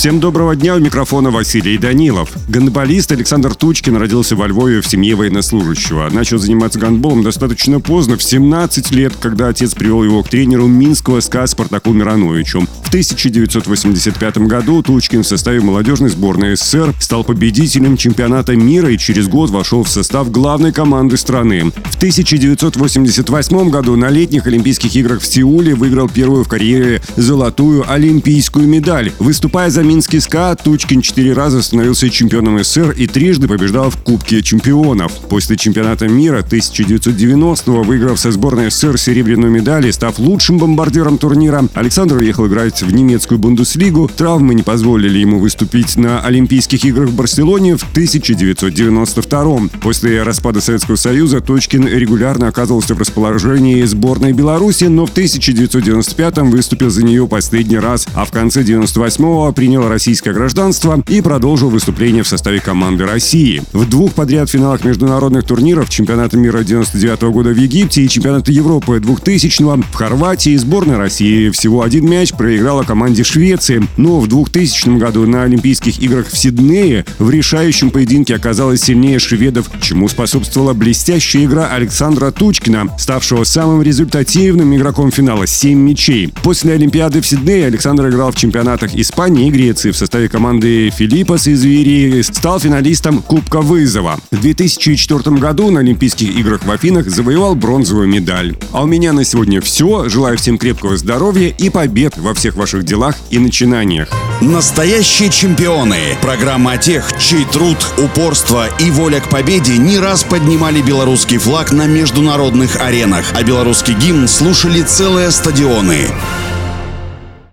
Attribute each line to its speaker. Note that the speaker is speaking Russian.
Speaker 1: Всем доброго дня, у микрофона Василий Данилов. Гандболист Александр Тучкин родился во Львове в семье военнослужащего. Начал заниматься гандболом достаточно поздно, в 17 лет, когда отец привел его к тренеру Минского СКА Спартаку Мироновичу. В 1985 году Тучкин в составе молодежной сборной СССР стал победителем чемпионата мира и через год вошел в состав главной команды страны. В 1988 году на летних Олимпийских играх в Сеуле выиграл первую в карьере золотую олимпийскую медаль. Выступая за Минский СКА Тучкин четыре раза становился чемпионом СССР и трижды побеждал в Кубке чемпионов. После чемпионата мира 1990-го, выиграв со сборной СССР серебряную медаль и став лучшим бомбардиром турнира, Александр уехал играть в немецкую Бундеслигу. Травмы не позволили ему выступить на Олимпийских играх в Барселоне в 1992 После распада Советского Союза Точкин регулярно оказывался в расположении сборной Беларуси, но в 1995 выступил за нее последний раз, а в конце 98-го принял принял российское гражданство и продолжил выступление в составе команды России. В двух подряд финалах международных турниров чемпионата мира 99 года в Египте и чемпионата Европы 2000 в Хорватии сборная России всего один мяч проиграла команде Швеции. Но в 2000 году на Олимпийских играх в Сиднее в решающем поединке оказалась сильнее шведов, чему способствовала блестящая игра Александра Тучкина, ставшего самым результативным игроком финала – 7 мячей. После Олимпиады в Сиднее Александр играл в чемпионатах Испании и Греции Греции в составе команды Филиппос из Вирии стал финалистом Кубка Вызова. В 2004 году на Олимпийских играх в Афинах завоевал бронзовую медаль. А у меня на сегодня все. Желаю всем крепкого здоровья и побед во всех ваших делах и начинаниях.
Speaker 2: Настоящие чемпионы. Программа тех, чей труд, упорство и воля к победе не раз поднимали белорусский флаг на международных аренах, а белорусский гимн слушали целые стадионы.